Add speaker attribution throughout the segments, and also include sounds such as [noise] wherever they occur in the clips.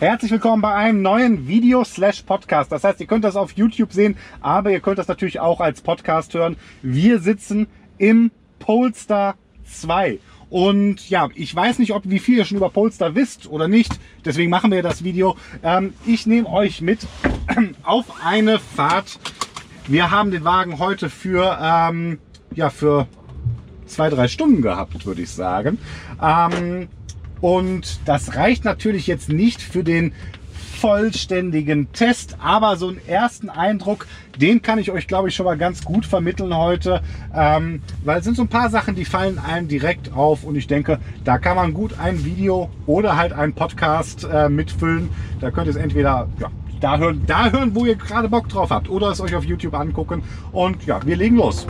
Speaker 1: Herzlich willkommen bei einem neuen Video slash Podcast. Das heißt, ihr könnt das auf YouTube sehen, aber ihr könnt das natürlich auch als Podcast hören. Wir sitzen im Polestar 2. Und ja, ich weiß nicht, ob wie viel ihr schon über Polestar wisst oder nicht. Deswegen machen wir das Video. Ähm, ich nehme euch mit [clears throat] auf eine Fahrt. Wir haben den Wagen heute für, ähm, ja, für zwei, drei Stunden gehabt, würde ich sagen. Ähm, und das reicht natürlich jetzt nicht für den vollständigen Test, aber so einen ersten Eindruck, den kann ich euch, glaube ich, schon mal ganz gut vermitteln heute, ähm, weil es sind so ein paar Sachen, die fallen einem direkt auf und ich denke, da kann man gut ein Video oder halt einen Podcast äh, mitfüllen. Da könnt ihr es entweder ja, da hören, da hören, wo ihr gerade Bock drauf habt oder es euch auf YouTube angucken und ja, wir legen los.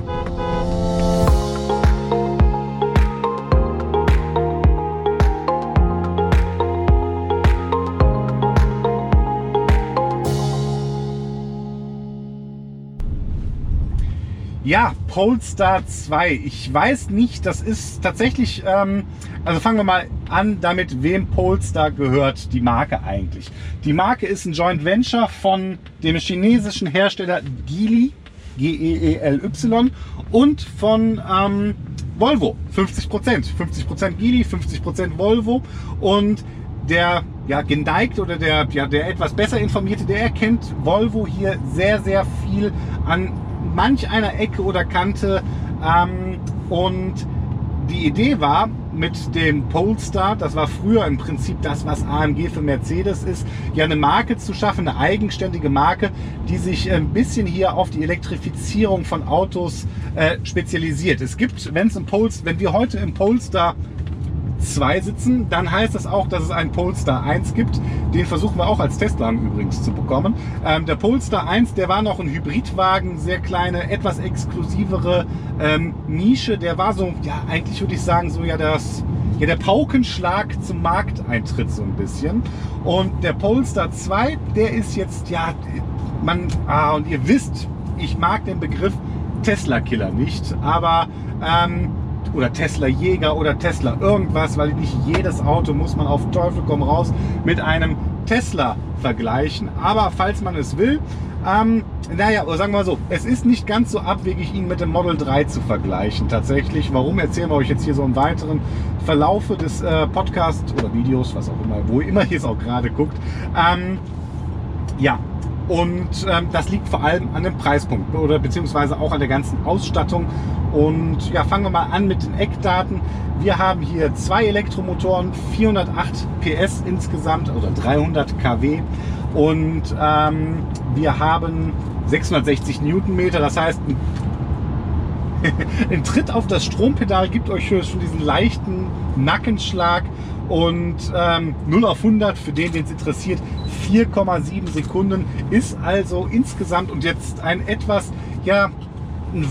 Speaker 1: Ja, Polestar 2. Ich weiß nicht, das ist tatsächlich, ähm, also fangen wir mal an damit, wem Polestar gehört die Marke eigentlich. Die Marke ist ein Joint Venture von dem chinesischen Hersteller Geely, G-E-E-L-Y und von ähm, Volvo, 50 Prozent. 50 Prozent Geely, 50 Prozent Volvo und der ja, geneigt oder der, ja, der etwas besser informierte, der erkennt Volvo hier sehr, sehr viel an manch einer Ecke oder Kante. Ähm, und die Idee war, mit dem Polestar, das war früher im Prinzip das, was AMG für Mercedes ist, ja eine Marke zu schaffen, eine eigenständige Marke, die sich ein bisschen hier auf die Elektrifizierung von Autos äh, spezialisiert. Es gibt, wenn es im Polestar, wenn wir heute im Polestar 2 sitzen, dann heißt das auch, dass es einen Polestar 1 gibt. Den versuchen wir auch als Testwagen übrigens zu bekommen. Ähm, der Polestar 1, der war noch ein Hybridwagen, sehr kleine, etwas exklusivere ähm, Nische. Der war so, ja, eigentlich würde ich sagen, so ja das, ja, der Paukenschlag zum Markteintritt so ein bisschen. Und der Polestar 2, der ist jetzt, ja, man, ah, und ihr wisst, ich mag den Begriff Tesla-Killer nicht, aber ähm, oder Tesla Jäger oder Tesla irgendwas, weil nicht jedes Auto muss man auf Teufel komm raus mit einem Tesla vergleichen. Aber falls man es will, ähm, naja, sagen wir mal so, es ist nicht ganz so abwegig, ihn mit dem Model 3 zu vergleichen. Tatsächlich, warum erzählen wir euch jetzt hier so im weiteren Verlaufe des äh, Podcasts oder Videos, was auch immer, wo immer ihr es auch gerade guckt. Ähm, ja, und ähm, das liegt vor allem an dem Preispunkt oder beziehungsweise auch an der ganzen Ausstattung. Und ja, fangen wir mal an mit den Eckdaten. Wir haben hier zwei Elektromotoren, 408 PS insgesamt oder 300 kW. Und ähm, wir haben 660 Newtonmeter. Das heißt, [laughs] ein Tritt auf das Strompedal gibt euch schon diesen leichten Nackenschlag und ähm, 0 auf 100 für den, den es interessiert, 4,7 Sekunden ist also insgesamt und jetzt ein etwas, ja, ein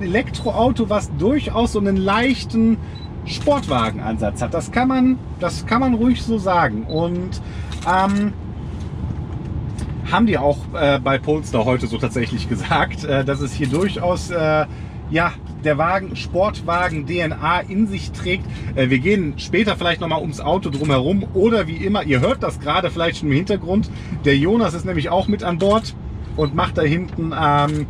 Speaker 1: Elektroauto, was durchaus so einen leichten Sportwagenansatz hat. Das kann man, das kann man ruhig so sagen. Und ähm, haben die auch äh, bei Polestar heute so tatsächlich gesagt, äh, dass es hier durchaus äh, ja, der Wagen Sportwagen DNA in sich trägt. Äh, wir gehen später vielleicht nochmal ums Auto drumherum oder wie immer, ihr hört das gerade vielleicht schon im Hintergrund. Der Jonas ist nämlich auch mit an Bord und macht da hinten ähm,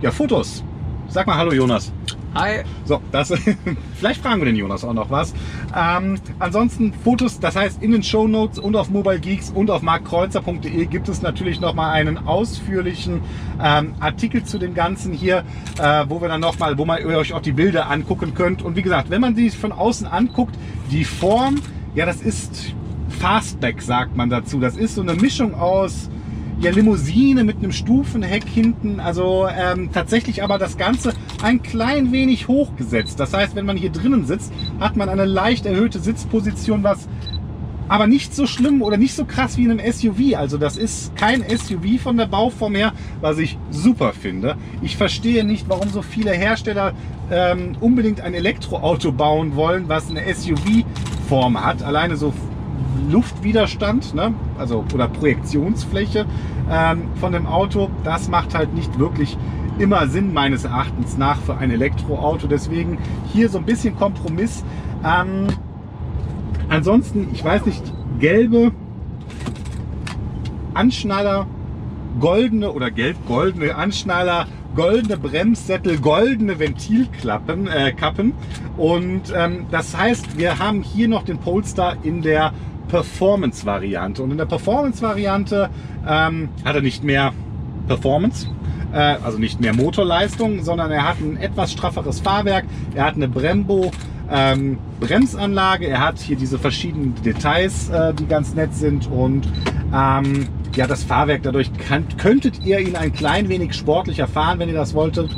Speaker 1: ja, Fotos. Sag mal Hallo Jonas.
Speaker 2: Hi.
Speaker 1: So, das, [laughs] vielleicht fragen wir den Jonas auch noch was. Ähm, ansonsten Fotos, das heißt in den Show Notes und auf Mobile Geeks und auf markkreuzer.de gibt es natürlich noch mal einen ausführlichen ähm, Artikel zu dem Ganzen hier, äh, wo wir dann noch mal, wo man euch auch die Bilder angucken könnt. Und wie gesagt, wenn man sie von außen anguckt, die Form, ja, das ist Fastback, sagt man dazu. Das ist so eine Mischung aus ja, Limousine mit einem Stufenheck hinten. Also ähm, tatsächlich aber das Ganze ein klein wenig hochgesetzt. Das heißt, wenn man hier drinnen sitzt, hat man eine leicht erhöhte Sitzposition, was aber nicht so schlimm oder nicht so krass wie in einem SUV. Also das ist kein SUV von der Bauform her, was ich super finde. Ich verstehe nicht, warum so viele Hersteller ähm, unbedingt ein Elektroauto bauen wollen, was eine SUV-Form hat. Alleine so Luftwiderstand, ne? also oder Projektionsfläche ähm, von dem Auto, das macht halt nicht wirklich immer Sinn meines Erachtens nach für ein Elektroauto. Deswegen hier so ein bisschen Kompromiss. Ähm, ansonsten, ich weiß nicht, gelbe Anschnaller, goldene oder gelb-goldene Anschnaller, goldene Bremssättel, goldene Ventilklappen, äh, Kappen. Und ähm, das heißt, wir haben hier noch den Polestar in der Performance-Variante. Und in der Performance-Variante ähm, hat er nicht mehr Performance, äh, also nicht mehr Motorleistung, sondern er hat ein etwas strafferes Fahrwerk, er hat eine Brembo ähm, Bremsanlage, er hat hier diese verschiedenen Details, äh, die ganz nett sind und ähm, ja, das Fahrwerk, dadurch kann, könntet ihr ihn ein klein wenig sportlicher fahren, wenn ihr das wolltet.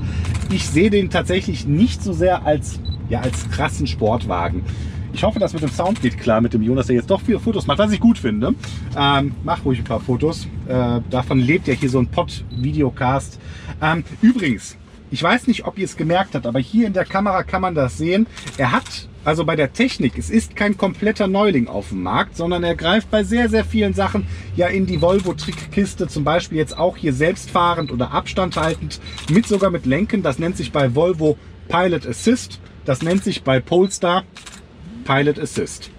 Speaker 1: Ich sehe den tatsächlich nicht so sehr als, ja, als krassen Sportwagen. Ich hoffe, das mit dem Sound geht klar mit dem Jonas, der jetzt doch viele Fotos macht, was ich gut finde. Ähm, mach ruhig ein paar Fotos. Äh, davon lebt ja hier so ein Pod-Videocast. Ähm, übrigens, ich weiß nicht, ob ihr es gemerkt habt, aber hier in der Kamera kann man das sehen. Er hat also bei der Technik, es ist kein kompletter Neuling auf dem Markt, sondern er greift bei sehr, sehr vielen Sachen ja in die Volvo-Trickkiste, zum Beispiel jetzt auch hier selbstfahrend oder abstandhaltend, mit sogar mit Lenken. Das nennt sich bei Volvo Pilot Assist. Das nennt sich bei Polestar Pilot Assist.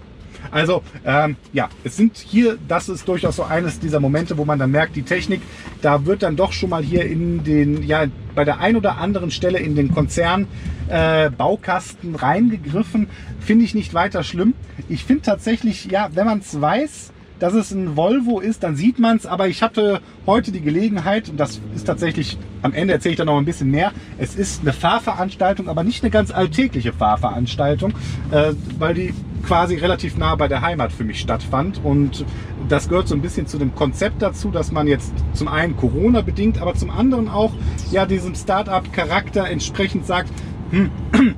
Speaker 1: Also ähm, ja, es sind hier, das ist durchaus so eines dieser Momente, wo man dann merkt, die Technik, da wird dann doch schon mal hier in den, ja, bei der ein oder anderen Stelle in den Konzern äh, Baukasten reingegriffen. Finde ich nicht weiter schlimm. Ich finde tatsächlich, ja, wenn man es weiß, dass es ein Volvo ist, dann sieht man es. Aber ich hatte heute die Gelegenheit, und das ist tatsächlich, am Ende erzähle ich da noch ein bisschen mehr, es ist eine Fahrveranstaltung, aber nicht eine ganz alltägliche Fahrveranstaltung, äh, weil die quasi relativ nah bei der Heimat für mich stattfand. Und das gehört so ein bisschen zu dem Konzept dazu, dass man jetzt zum einen Corona bedingt, aber zum anderen auch ja diesem Start-up-Charakter entsprechend sagt, hm, [clears throat]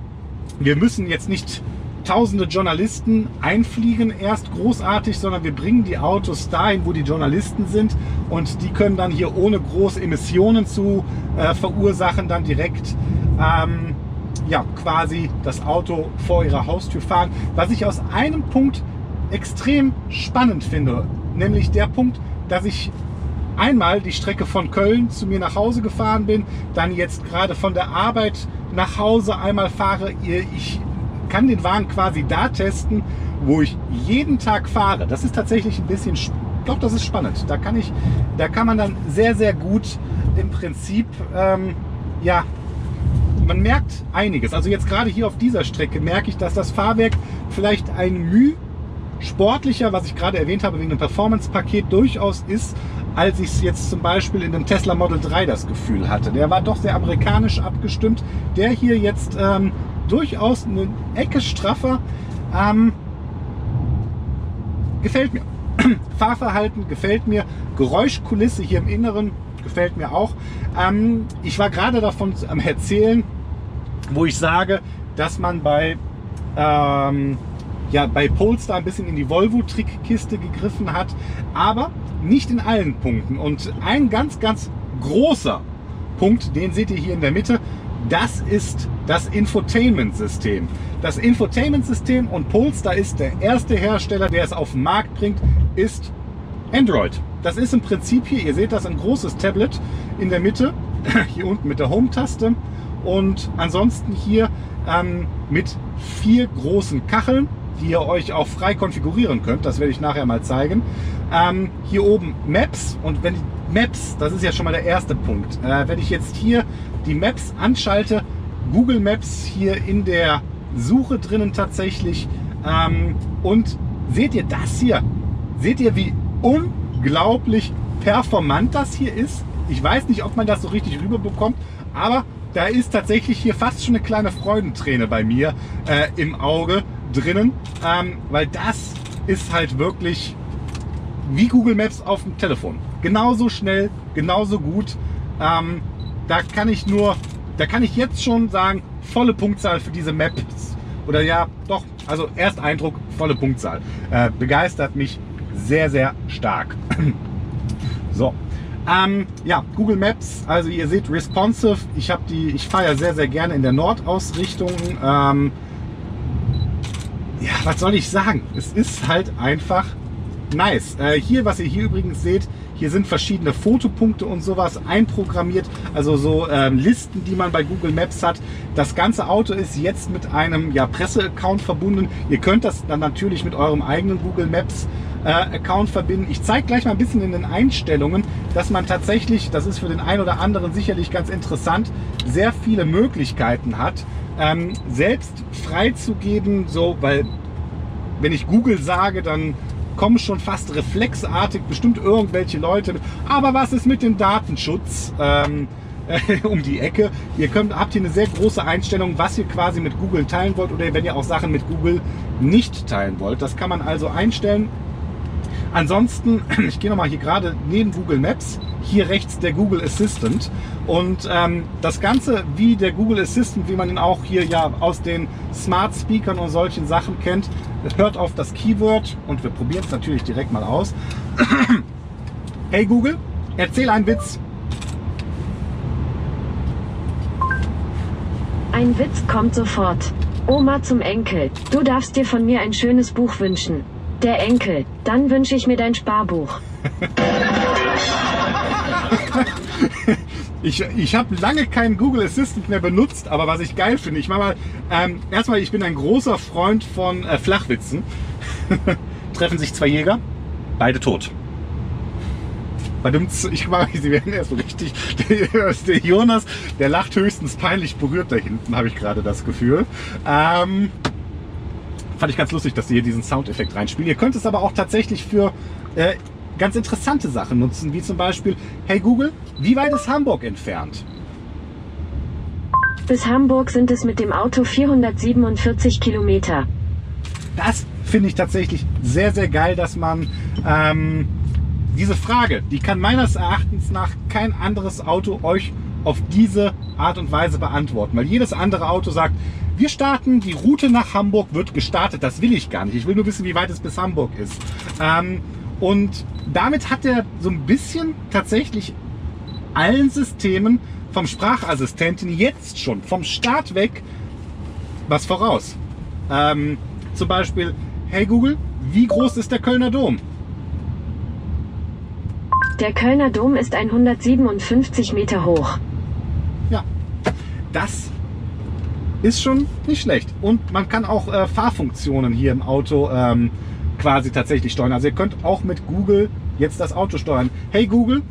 Speaker 1: wir müssen jetzt nicht tausende Journalisten einfliegen erst großartig, sondern wir bringen die Autos dahin, wo die Journalisten sind und die können dann hier ohne große Emissionen zu äh, verursachen, dann direkt ähm, ja, quasi das Auto vor ihrer Haustür fahren. Was ich aus einem Punkt extrem spannend finde, nämlich der Punkt, dass ich einmal die Strecke von Köln zu mir nach Hause gefahren bin, dann jetzt gerade von der Arbeit nach Hause einmal fahre. Ich kann den Wagen quasi da testen, wo ich jeden Tag fahre. Das ist tatsächlich ein bisschen, doch, das ist spannend. Da kann ich, da kann man dann sehr, sehr gut im Prinzip, ähm, ja, man merkt einiges. Also jetzt gerade hier auf dieser Strecke merke ich, dass das Fahrwerk vielleicht ein Mühe sportlicher, was ich gerade erwähnt habe, wegen dem Performance-Paket durchaus ist, als ich es jetzt zum Beispiel in dem Tesla Model 3 das Gefühl hatte. Der war doch sehr amerikanisch abgestimmt. Der hier jetzt ähm, durchaus eine Ecke straffer. Ähm, gefällt mir. [clears throat] Fahrverhalten gefällt mir. Geräuschkulisse hier im Inneren gefällt mir auch. Ähm, ich war gerade davon am Erzählen, wo ich sage, dass man bei, ähm, ja, bei Polestar ein bisschen in die Volvo-Trickkiste gegriffen hat, aber nicht in allen Punkten. Und ein ganz, ganz großer Punkt, den seht ihr hier in der Mitte, das ist das Infotainment-System. Das Infotainment-System und Polestar ist der erste Hersteller, der es auf den Markt bringt, ist Android. Das ist im Prinzip hier, ihr seht das, ein großes Tablet in der Mitte, [laughs] hier unten mit der Home-Taste und ansonsten hier ähm, mit vier großen Kacheln, die ihr euch auch frei konfigurieren könnt. Das werde ich nachher mal zeigen. Ähm, hier oben Maps und wenn Maps, das ist ja schon mal der erste Punkt. Äh, wenn ich jetzt hier die Maps anschalte, Google Maps hier in der Suche drinnen tatsächlich. Ähm, und seht ihr das hier? Seht ihr, wie unglaublich performant das hier ist? Ich weiß nicht, ob man das so richtig rüberbekommt, aber da ist tatsächlich hier fast schon eine kleine Freudenträne bei mir äh, im Auge drinnen, ähm, weil das ist halt wirklich wie Google Maps auf dem Telefon. Genauso schnell, genauso gut. Ähm, da kann ich nur, da kann ich jetzt schon sagen, volle Punktzahl für diese Maps. Oder ja, doch, also Ersteindruck, volle Punktzahl. Äh, begeistert mich sehr, sehr stark. [clears throat] so. Ähm, ja, Google Maps, also ihr seht responsive. Ich habe die, ich fahre ja sehr, sehr gerne in der Nordausrichtung. Ähm, ja, was soll ich sagen? Es ist halt einfach nice. Äh, hier, was ihr hier übrigens seht, hier sind verschiedene Fotopunkte und sowas einprogrammiert, also so ähm, Listen, die man bei Google Maps hat. Das ganze Auto ist jetzt mit einem ja, Presseaccount verbunden. Ihr könnt das dann natürlich mit eurem eigenen Google Maps äh, Account verbinden. Ich zeige gleich mal ein bisschen in den Einstellungen, dass man tatsächlich, das ist für den einen oder anderen sicherlich ganz interessant, sehr viele Möglichkeiten hat, ähm, selbst freizugeben, so, weil wenn ich Google sage, dann kommen schon fast reflexartig bestimmt irgendwelche Leute. Aber was ist mit dem Datenschutz? Ähm, [laughs] um die Ecke. Ihr könnt, habt hier eine sehr große Einstellung, was ihr quasi mit Google teilen wollt oder wenn ihr auch Sachen mit Google nicht teilen wollt. Das kann man also einstellen. Ansonsten, [clears throat] ich gehe nochmal hier gerade neben Google Maps, hier rechts der Google Assistant. Und ähm, das Ganze wie der Google Assistant, wie man ihn auch hier ja aus den Smart Speakern und solchen Sachen kennt, hört auf das Keyword und wir probieren es natürlich direkt mal aus. [clears throat] hey Google, erzähl einen Witz.
Speaker 2: Ein Witz kommt sofort. Oma zum Enkel. Du darfst dir von mir ein schönes Buch wünschen. Der Enkel. Dann wünsche ich mir dein Sparbuch. [laughs] [laughs]
Speaker 1: ich ich habe lange keinen Google Assistant mehr benutzt, aber was ich geil finde, ich mache mal, ähm, erstmal, ich bin ein großer Freund von äh, Flachwitzen. [laughs] Treffen sich zwei Jäger, beide tot. Ich mag, sie werden erst so richtig. Der, [laughs] der, Jonas, der lacht höchstens peinlich berührt da hinten, habe ich gerade das Gefühl. Ähm, fand ich ganz lustig, dass sie hier diesen Soundeffekt reinspielen. Ihr könnt es aber auch tatsächlich für äh, ganz interessante Sachen nutzen, wie zum Beispiel, hey Google, wie weit ist Hamburg entfernt?
Speaker 2: Bis Hamburg sind es mit dem Auto 447 Kilometer.
Speaker 1: Das finde ich tatsächlich sehr, sehr geil, dass man ähm, diese Frage, die kann meines Erachtens nach kein anderes Auto euch auf diese Art und Weise beantworten. Weil jedes andere Auto sagt, wir starten, die Route nach Hamburg wird gestartet. Das will ich gar nicht. Ich will nur wissen, wie weit es bis Hamburg ist. Ähm, und damit hat er so ein bisschen tatsächlich allen Systemen vom Sprachassistenten jetzt schon vom Start weg was voraus. Ähm, zum Beispiel, hey Google, wie groß ist der Kölner Dom?
Speaker 2: Der Kölner Dom ist 157 Meter hoch.
Speaker 1: Ja, das ist schon nicht schlecht. Und man kann auch äh, Fahrfunktionen hier im Auto ähm, quasi tatsächlich steuern. Also ihr könnt auch mit Google jetzt das Auto steuern. Hey Google,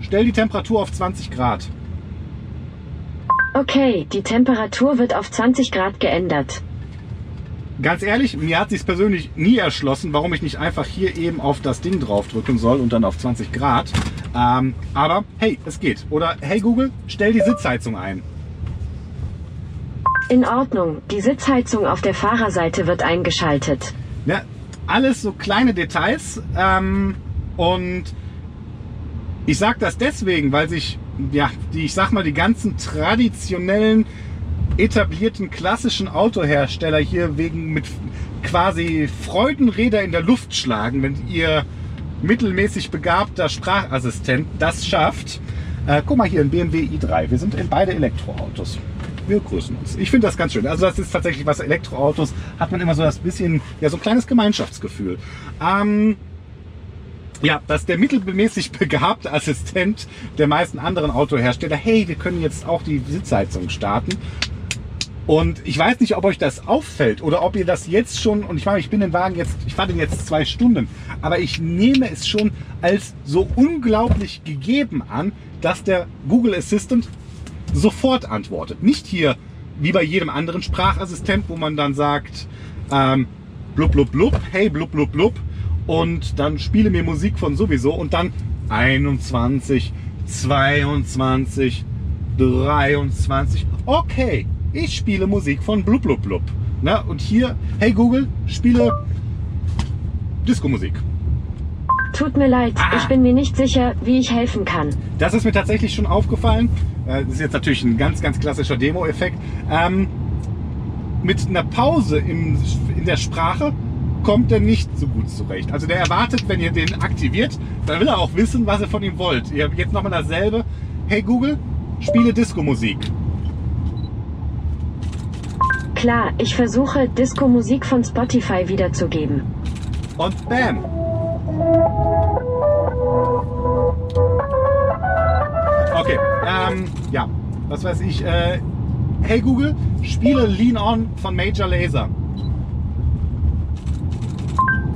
Speaker 1: stell die Temperatur auf 20 Grad.
Speaker 2: Okay, die Temperatur wird auf 20 Grad geändert.
Speaker 1: Ganz ehrlich, mir hat sich persönlich nie erschlossen, warum ich nicht einfach hier eben auf das Ding draufdrücken soll und dann auf 20 Grad. Ähm, aber hey, es geht. Oder hey Google, stell die Sitzheizung ein.
Speaker 2: In Ordnung, die Sitzheizung auf der Fahrerseite wird eingeschaltet.
Speaker 1: Ja, alles so kleine Details. Ähm, und ich sage das deswegen, weil sich, ja, die, ich sag mal, die ganzen traditionellen etablierten klassischen Autohersteller hier wegen mit quasi Freudenräder in der Luft schlagen, wenn ihr mittelmäßig begabter Sprachassistent das schafft. Äh, guck mal hier, ein BMW i3. Wir sind in beide Elektroautos. Wir grüßen uns. Ich finde das ganz schön. Also das ist tatsächlich was Elektroautos, hat man immer so das bisschen, ja so ein kleines Gemeinschaftsgefühl. Ähm, ja, dass der mittelmäßig [laughs] begabte Assistent der meisten anderen Autohersteller, hey, wir können jetzt auch die Sitzheizung starten. Und ich weiß nicht, ob euch das auffällt oder ob ihr das jetzt schon, und ich meine, ich bin den Wagen jetzt, ich fahre den jetzt zwei Stunden, aber ich nehme es schon als so unglaublich gegeben an, dass der Google Assistant sofort antwortet. Nicht hier wie bei jedem anderen Sprachassistent, wo man dann sagt, ähm, blub blub blub, hey blub blub blub und dann spiele mir Musik von sowieso und dann 21, 22, 23, okay, ich spiele Musik von blub blub blub. Na, und hier, hey Google, spiele Disco-Musik.
Speaker 2: Tut mir leid, ah. ich bin mir nicht sicher, wie ich helfen kann.
Speaker 1: Das ist mir tatsächlich schon aufgefallen. Äh, das ist jetzt natürlich ein ganz, ganz klassischer Demo-Effekt. Ähm, mit einer Pause in, in der Sprache kommt er nicht so gut zurecht. Also der erwartet, wenn ihr den aktiviert, dann will er auch wissen, was ihr von ihm wollt. Ihr habt jetzt nochmal dasselbe. Hey Google, spiele Disco-Musik.
Speaker 2: Klar, ich versuche, Disco-Musik von Spotify wiederzugeben.
Speaker 1: Und bam! Ähm, ja, was weiß ich. Äh, hey Google, spiele Lean On von Major Laser.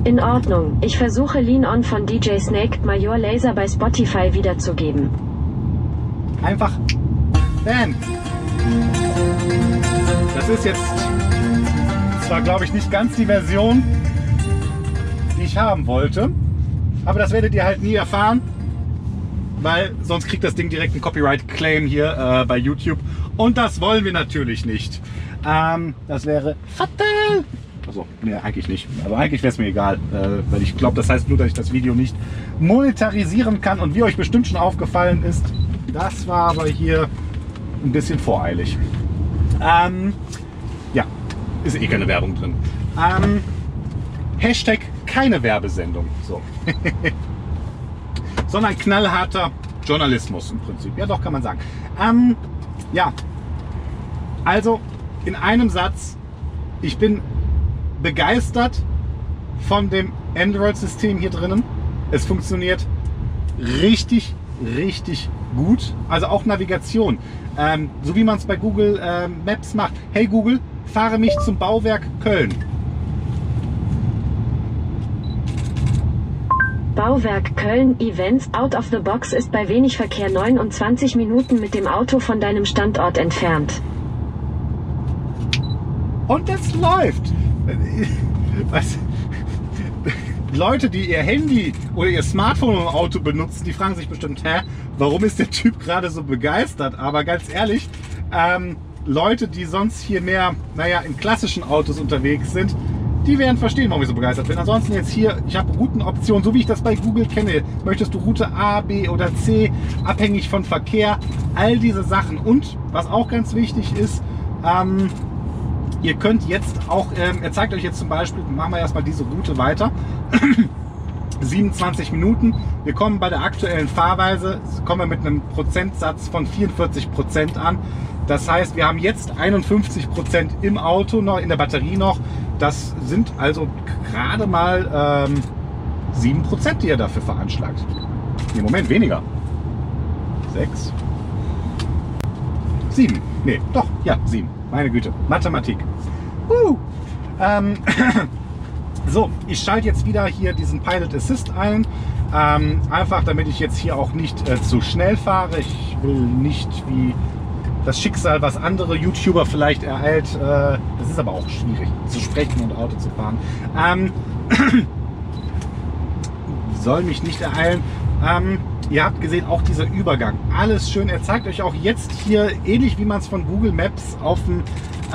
Speaker 2: In Ordnung, ich versuche Lean On von DJ Snake Major Laser bei Spotify wiederzugeben.
Speaker 1: Einfach Bam. Das ist jetzt zwar, glaube ich, nicht ganz die Version, die ich haben wollte, aber das werdet ihr halt nie erfahren, weil sonst kriegt das Ding direkt einen Copyright-Claim hier äh, bei YouTube und das wollen wir natürlich nicht. Ähm, das wäre fatal. Also, nee, eigentlich nicht. Aber eigentlich wäre es mir egal, äh, weil ich glaube, das heißt nur, dass ich das Video nicht monetarisieren kann. Und wie euch bestimmt schon aufgefallen ist, das war aber hier ein bisschen voreilig. Ähm, ja, ist eh keine Werbung drin. Ähm, Hashtag keine Werbesendung. So. [laughs] Sondern knallharter Journalismus im Prinzip. Ja, doch, kann man sagen. Ähm, ja, also in einem Satz, ich bin begeistert von dem Android-System hier drinnen. Es funktioniert richtig, richtig gut. Also auch Navigation. Ähm, so wie man es bei Google äh, Maps macht. Hey Google, fahre mich zum Bauwerk Köln.
Speaker 2: Bauwerk Köln Events Out of the Box ist bei wenig Verkehr 29 Minuten mit dem Auto von deinem Standort entfernt.
Speaker 1: Und es läuft. Was? Leute, die ihr Handy oder ihr Smartphone im Auto benutzen, die fragen sich bestimmt, hä, warum ist der Typ gerade so begeistert? Aber ganz ehrlich, ähm, Leute, die sonst hier mehr, naja, in klassischen Autos unterwegs sind, die werden verstehen, warum ich so begeistert bin. Ansonsten jetzt hier, ich habe Routenoptionen, so wie ich das bei Google kenne. Möchtest du Route A, B oder C, abhängig von Verkehr, all diese Sachen. Und was auch ganz wichtig ist, ähm, ihr könnt jetzt auch, ähm, er zeigt euch jetzt zum Beispiel, machen wir erstmal diese Route weiter. [clears throat] 27 Minuten. Wir kommen bei der aktuellen Fahrweise, kommen wir mit einem Prozentsatz von 44 Prozent an. Das heißt, wir haben jetzt 51 Prozent im Auto noch, in der Batterie noch. Das sind also gerade mal ähm, 7 Prozent, die er dafür veranschlagt. Nee, Moment, weniger. 6. 7. Nee, doch, ja, 7. Meine Güte, Mathematik. Uh. Ähm, [clears throat] so, ich schalte jetzt wieder hier diesen Pilot Assist ein. Ähm, einfach damit ich jetzt hier auch nicht äh, zu schnell fahre. Ich will nicht wie das Schicksal, was andere YouTuber vielleicht ereilt. Äh, das ist aber auch schwierig zu sprechen und Auto zu fahren. Ähm, [clears throat] soll mich nicht ereilen. Ähm, ihr habt gesehen, auch dieser Übergang. Alles schön. Er zeigt euch auch jetzt hier, ähnlich wie man es von Google Maps auf dem,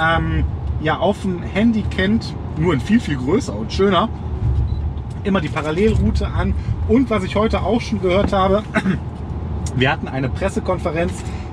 Speaker 1: ähm, ja, auf dem Handy kennt, nur in viel, viel größer und schöner, immer die Parallelroute an. Und was ich heute auch schon gehört habe, [clears throat] wir hatten eine Pressekonferenz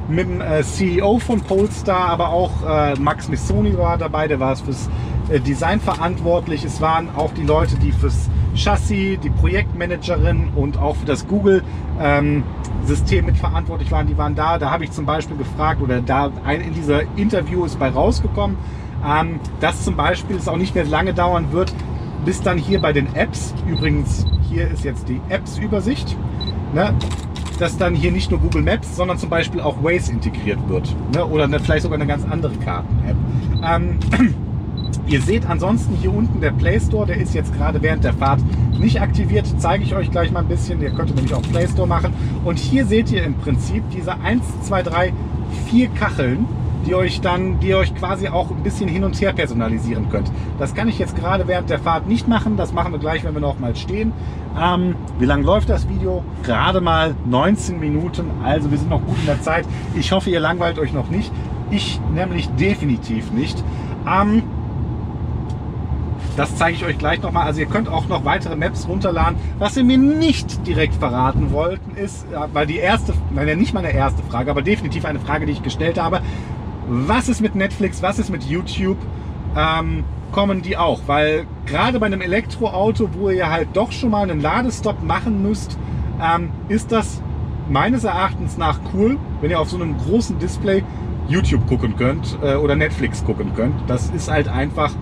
Speaker 1: mit dem äh, CEO von Polestar, aber auch äh, Max Missoni war dabei, der war fürs äh, Design verantwortlich. Es waren auch die Leute, die fürs Chassis, die Projektmanagerin und auch für das Google ähm, System mitverantwortlich waren, die waren da. Da habe ich zum Beispiel gefragt oder da ein, in dieser Interview ist bei rausgekommen, ähm, dass zum Beispiel es auch nicht mehr lange dauern wird, bis dann hier bei den Apps, übrigens hier ist jetzt die Apps-Übersicht, ne, dass dann hier nicht nur Google Maps, sondern zum Beispiel auch Waze integriert wird. Ne, oder eine, vielleicht sogar eine ganz andere Karten-App. Ähm, [clears throat] Ihr seht ansonsten hier unten der Play Store, der ist jetzt gerade während der Fahrt nicht aktiviert. Zeige ich euch gleich mal ein bisschen. Ihr könnt nämlich auch Play Store machen. Und hier seht ihr im Prinzip diese 1, 2, 3, 4 Kacheln, die euch dann, die euch quasi auch ein bisschen hin und her personalisieren könnt. Das kann ich jetzt gerade während der Fahrt nicht machen. Das machen wir gleich, wenn wir noch mal stehen. Ähm, wie lange läuft das Video? Gerade mal 19 Minuten. Also wir sind noch gut in der Zeit. Ich hoffe, ihr langweilt euch noch nicht. Ich nämlich definitiv nicht. Ähm, das zeige ich euch gleich nochmal. Also ihr könnt auch noch weitere Maps runterladen. Was ihr mir nicht direkt verraten wollten, ist, weil die erste, nein, nicht meine erste Frage, aber definitiv eine Frage, die ich gestellt habe. Was ist mit Netflix? Was ist mit YouTube? Ähm, kommen die auch? Weil gerade bei einem Elektroauto, wo ihr halt doch schon mal einen Ladestopp machen müsst, ähm, ist das meines Erachtens nach cool, wenn ihr auf so einem großen Display YouTube gucken könnt äh, oder Netflix gucken könnt. Das ist halt einfach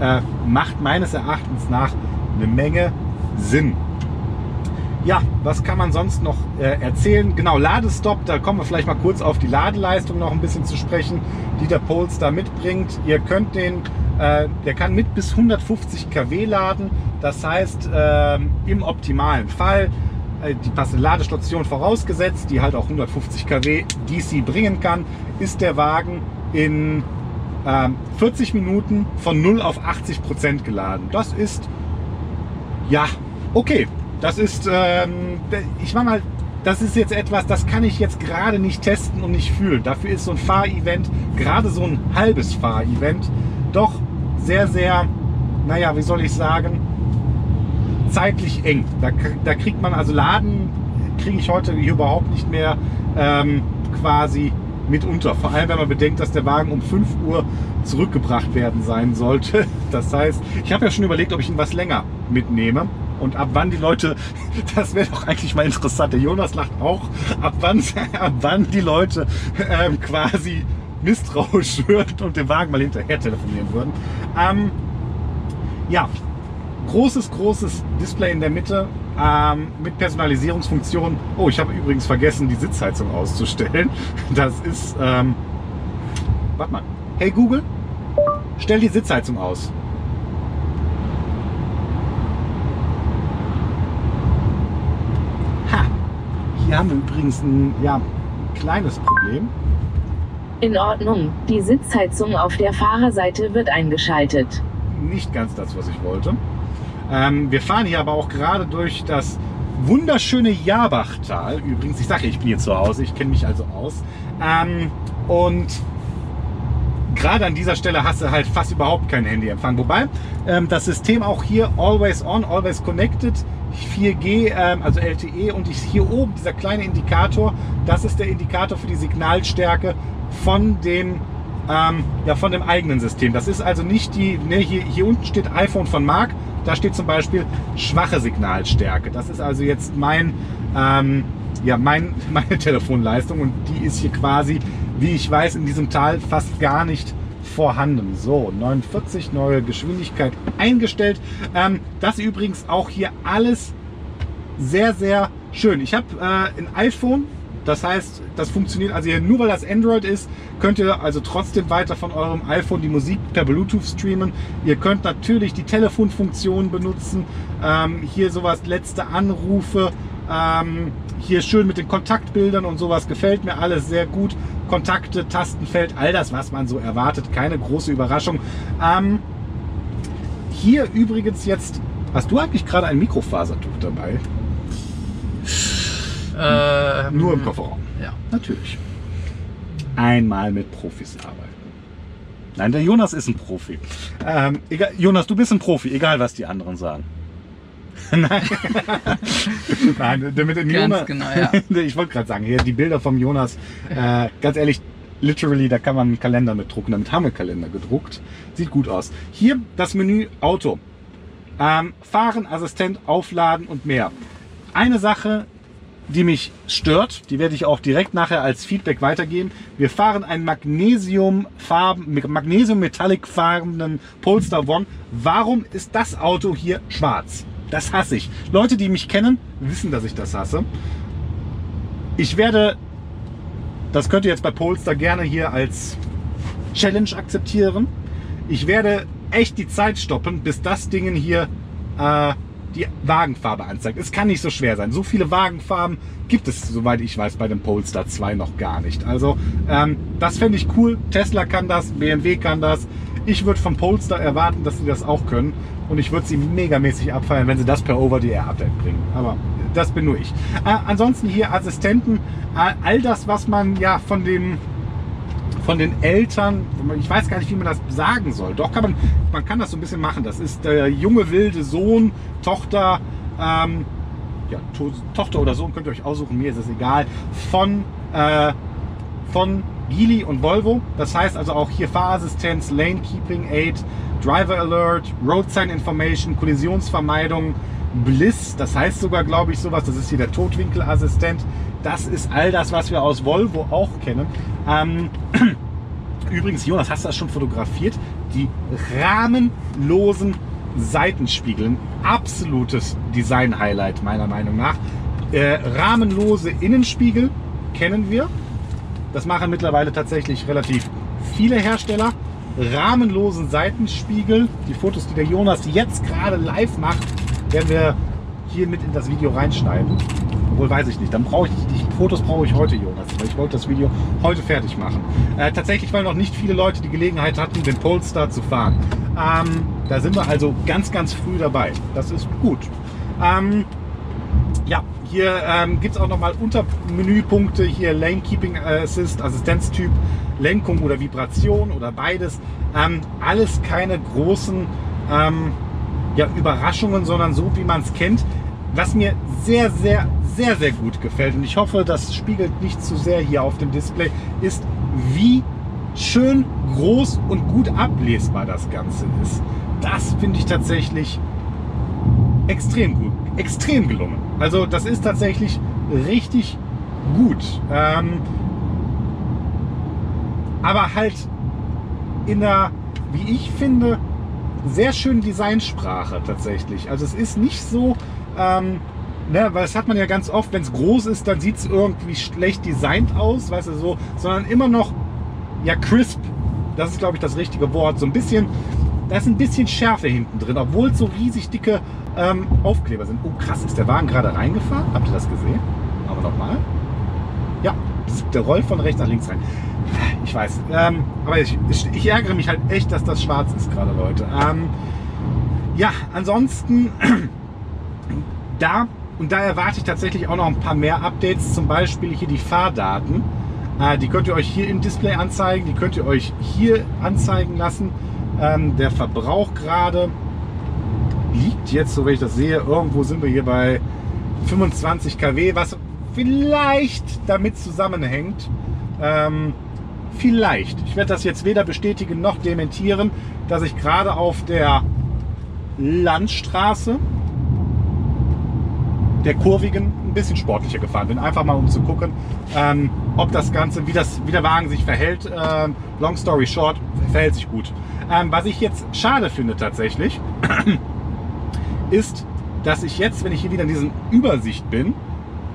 Speaker 1: äh, macht meines Erachtens nach eine Menge Sinn. Ja, was kann man sonst noch äh, erzählen? Genau, Ladestopp, da kommen wir vielleicht mal kurz auf die Ladeleistung noch ein bisschen zu sprechen, die der Polestar mitbringt. Ihr könnt den Äh, der kann mit bis 150 kW laden. Das heißt, ähm, im optimalen Fall äh, die passende Ladestation vorausgesetzt, die halt auch 150 kW DC bringen kann, ist der Wagen in ähm, 40 Minuten von 0 auf 80 Prozent geladen. Das ist, ja, okay. Das ist, ähm, ich war mal, das ist jetzt etwas, das kann ich jetzt gerade nicht testen und nicht fühlen. Dafür ist so ein Fahrevent, gerade so ein halbes Fahrevent, doch sehr, sehr, naja, wie soll ich sagen, zeitlich eng. Da, da kriegt man also Laden, kriege ich heute hier überhaupt nicht mehr ähm, quasi mitunter. Vor allem, wenn man bedenkt, dass der Wagen um 5 Uhr zurückgebracht werden sein sollte. [laughs] Das heißt, ich habe ja schon überlegt, ob ich ihn was länger mitnehme. Und ab wann die Leute, [laughs] das wäre doch eigentlich mal interessant, der Jonas lacht auch, ab wann, [laughs] ab wann die Leute ähm, quasi misstrauisch [laughs] würden und den Wagen mal hinterher telefonieren würden. Ähm, ja, großes, großes Display in der Mitte ähm, mit Personalisierungsfunktionen. Oh, ich habe übrigens vergessen, die Sitzheizung auszustellen. Das ist, ähm, warte mal. Hey Google, stell die Sitzheizung aus. Hier haben wir übrigens ein ja, kleines Problem.
Speaker 2: In Ordnung, die Sitzheizung auf der Fahrerseite wird eingeschaltet.
Speaker 1: Nicht ganz das, was ich wollte. Ähm, wir fahren hier aber auch gerade durch das wunderschöne Jabachtal. Übrigens, ich sage, ich bin hier zu Hause, ich kenne mich also aus. Ähm, und gerade an dieser Stelle hast du halt fast überhaupt keinen Handyempfang. Wobei ähm, das System auch hier always on, always connected, 4G, ähm, also LTE und ich, hier oben dieser kleine Indikator, das ist der Indikator für die Signalstärke von dem, ähm, ja, von dem eigenen System. Das ist also nicht die, ne, hier, hier unten steht iPhone von Mark, da steht zum Beispiel schwache Signalstärke. Das ist also jetzt mein, ähm, ja, mein, [laughs] meine Telefonleistung und die ist hier quasi, wie ich weiß, in diesem Tal fast gar nicht vorhanden. So, 49, neue Geschwindigkeit eingestellt. Ähm, das übrigens auch hier alles sehr, sehr schön. Ich habe äh, ein iPhone das heißt, das funktioniert also hier nur weil das Android ist, könnt ihr also trotzdem weiter von eurem iPhone die Musik per Bluetooth streamen. Ihr könnt natürlich die Telefonfunktion benutzen. Ähm, hier sowas letzte Anrufe. Ähm, hier schön mit den Kontaktbildern und sowas gefällt mir alles sehr gut. Kontakte, Tastenfeld, all das, was man so erwartet. Keine große Überraschung. Ähm, hier übrigens jetzt, hast du eigentlich gerade ein Mikrofasertuch dabei?
Speaker 3: Äh,
Speaker 1: Nur im Kofferraum.
Speaker 3: Ja.
Speaker 1: Natürlich. Einmal mit Profis arbeiten. Nein, der Jonas ist ein Profi. Ähm, egal, Jonas, du bist ein Profi, egal was die anderen sagen. [laughs] Nein. Nein, der mit dem
Speaker 3: Ganz
Speaker 1: Jonas.
Speaker 3: genau, ja. [laughs]
Speaker 1: ich wollte gerade sagen, hier die Bilder vom Jonas, äh, ganz ehrlich, literally, da kann man einen Kalender mit drucken. Damit haben wir Kalender gedruckt. Sieht gut aus. Hier das Menü Auto. Ähm, Fahren, Assistent, Aufladen und mehr. Eine Sache, die mich stört, die werde ich auch direkt nachher als Feedback weitergeben. Wir fahren einen Magnesiumfarben, Magnesium Metallic farbenen Polestar One. Warum ist das Auto hier schwarz? Das hasse ich. Leute, die mich kennen, wissen, dass ich das hasse. Ich werde, das könnt ihr jetzt bei Polestar gerne hier als Challenge akzeptieren. Ich werde echt die Zeit stoppen, bis das Ding hier äh, die Wagenfarbe anzeigt. Es kann nicht so schwer sein. So viele Wagenfarben gibt es, soweit ich weiß, bei dem Polestar 2 noch gar nicht. Also ähm, das fände ich cool. Tesla kann das, BMW kann das. Ich würde vom Polestar erwarten, dass sie das auch können. Und ich würde sie megamäßig abfeiern, wenn sie das per Over-the-Air-Update bringen. Aber das bin nur ich. Äh, ansonsten hier Assistenten. Äh, all das, was man ja von dem von den Eltern, ich weiß gar nicht, wie man das sagen soll. Doch kann man, man kann das so ein bisschen machen. Das ist der junge wilde Sohn, Tochter, ähm, ja, to Tochter oder Sohn könnt ihr euch aussuchen, mir ist es egal, von, äh, von Geely und Volvo. Das heißt also auch hier Fahrassistenz, Lane Keeping Aid, Driver Alert, Road Sign Information, Kollisionsvermeidung, Bliss, das heißt sogar, glaube ich, sowas, das ist hier der Totwinkelassistent. Das ist all das, was wir aus Volvo auch kennen. Ähm, [clears throat] übrigens, Jonas, hast du das schon fotografiert? Die rahmenlosen Seitenspiegeln. Absolutes Design-Highlight meiner Meinung nach. Äh, rahmenlose Innenspiegel kennen wir. Das machen mittlerweile tatsächlich relativ viele Hersteller. rahmenlosen Seitenspiegel. Die Fotos, die der Jonas jetzt gerade live macht, werden wir hier mit in das Video reinschneiden. Obwohl weiß ich nicht. Dann brauche ich die Fotos brauche ich heute, Jonas. Weil ich wollte das Video heute fertig machen. Äh, tatsächlich, weil noch nicht viele Leute die Gelegenheit hatten, den Polestar zu fahren. Ähm, da sind wir also ganz, ganz früh dabei. Das ist gut. Ähm, ja, hier ähm, gibt es auch nochmal Untermenüpunkte. Hier Lane Keeping Assist, Assistenztyp, Lenkung oder Vibration oder beides. Ähm, alles keine großen ähm, ja, Überraschungen, sondern so, wie man es kennt. Was mir sehr, sehr, sehr, sehr gut gefällt, und ich hoffe, das spiegelt nicht zu sehr hier auf dem Display, ist, wie schön groß und gut ablesbar das Ganze ist. Das finde ich tatsächlich extrem gut, extrem gelungen. Also das ist tatsächlich richtig gut. Ähm, aber halt in einer, wie ich finde, sehr schönen Designsprache tatsächlich. Also es ist nicht so, ähm, ne, weil das hat man ja ganz oft, wenn es groß ist, dann sieht es irgendwie schlecht designt aus, weißt du so, sondern immer noch ja crisp. Das ist glaube ich das richtige Wort. So ein bisschen, da ist ein bisschen Schärfe hinten drin, obwohl es so riesig dicke ähm, Aufkleber sind. Oh krass, ist der Wagen gerade reingefahren? Habt ihr das gesehen? Aber nochmal. Ja, der rollt von rechts nach links rein. Ich weiß. Ähm, aber ich, ich, ich, ärgere mich halt echt, dass das schwarz ist gerade, Leute. Ähm, ja, ansonsten [clears throat] da und da erwarte ich tatsächlich auch noch ein paar mehr Updates. Zum Beispiel hier die Fahrdaten. Äh, die könnt ihr euch hier im Display anzeigen. Die könnt ihr euch hier anzeigen lassen. Ähm, der Verbrauch gerade liegt jetzt, so wie ich das sehe, irgendwo sind wir hier bei 25 kW, was vielleicht damit zusammenhängt. Ähm, vielleicht. Ich werde das jetzt weder bestätigen noch dementieren, dass ich gerade auf der Landstraße der kurvigen ein bisschen sportlicher gefahren bin. Einfach mal um zu gucken, ähm, ob das Ganze, wie, das, wie der Wagen sich verhält. Ähm, long story short, verhält sich gut. Ähm, was ich jetzt schade finde tatsächlich, [clears throat] ist, dass ich jetzt, wenn ich hier wieder in diesem Übersicht bin,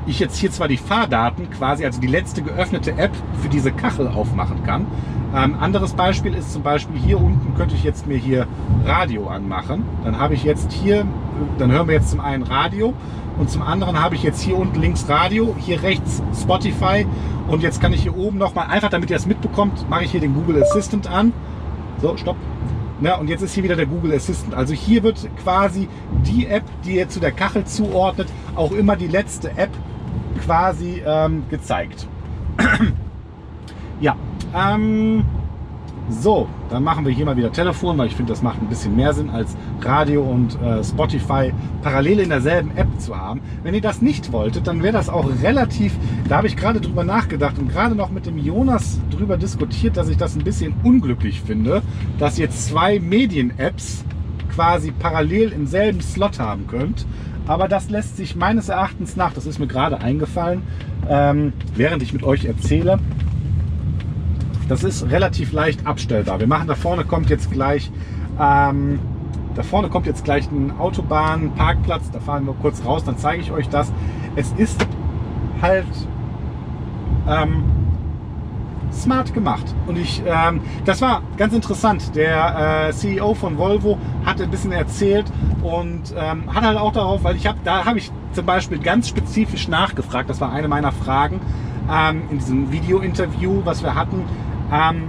Speaker 1: ich jetzt hier zwar die Fahrdaten quasi, also die letzte geöffnete App für diese Kachel aufmachen kann. Ähm, anderes Beispiel ist zum Beispiel hier unten könnte ich jetzt mir hier Radio anmachen. Dann habe ich jetzt hier, dann hören wir jetzt zum einen Radio und zum anderen habe ich jetzt hier unten links Radio, hier rechts Spotify und jetzt kann ich hier oben nochmal, einfach damit ihr es mitbekommt, mache ich hier den Google Assistant an. So, stopp. Ja, und jetzt ist hier wieder der Google Assistant. Also hier wird quasi die App, die ihr zu der Kachel zuordnet, auch immer die letzte App quasi ähm, gezeigt. [clears throat] ja, ähm, so, dann machen wir hier mal wieder Telefon, weil ich finde, das macht ein bisschen mehr Sinn als Radio und äh, Spotify parallel in derselben App zu haben. Wenn ihr das nicht wolltet, dann wäre das auch relativ, da habe ich gerade drüber nachgedacht und gerade noch mit dem Jonas drüber diskutiert, dass ich das ein bisschen unglücklich finde, dass ihr zwei Medien-Apps quasi parallel im selben Slot haben könnt. Aber das lässt sich meines Erachtens nach, das ist mir gerade eingefallen, ähm, während ich mit euch erzähle, das ist relativ leicht abstellbar. Wir machen da vorne kommt jetzt gleich ähm, da vorne kommt jetzt gleich ein Autobahnparkplatz. Da fahren wir kurz raus, dann zeige ich euch das. Es ist halt ähm, smart gemacht. Und ich, ähm, das war ganz interessant. Der äh, CEO von Volvo hat ein bisschen erzählt und ähm, hat halt auch darauf, weil ich habe, da habe ich zum Beispiel ganz spezifisch nachgefragt. Das war eine meiner Fragen ähm, in diesem Video-Interview, was wir hatten ähm,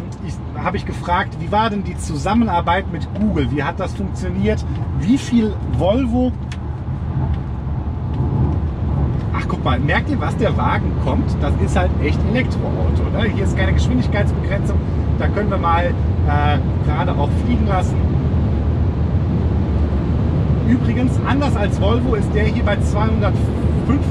Speaker 1: habe ich gefragt, wie war denn die Zusammenarbeit mit Google? Wie hat das funktioniert? Wie viel Volvo... Ach, guck mal, merkt ihr, was der Wagen kommt? Das ist halt echt Elektroauto. Ne? Hier ist keine Geschwindigkeitsbegrenzung. Da können wir mal äh, gerade auch fliegen lassen. Übrigens, anders als Volvo ist der hier bei 205,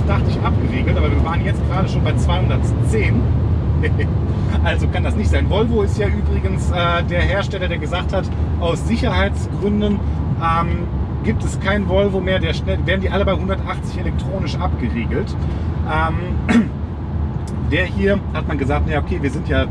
Speaker 1: dachte ich, abgeregelt. Aber wir waren jetzt gerade schon bei 210. [laughs] Also kann das nicht sein. Volvo ist ja übrigens äh, der Hersteller, der gesagt hat, aus Sicherheitsgründen ähm, gibt es kein Volvo mehr, der schnell, werden die alle bei 180 elektronisch abgeriegelt. Ähm, [clears throat] der hier hat man gesagt, ja okay, wir sind ja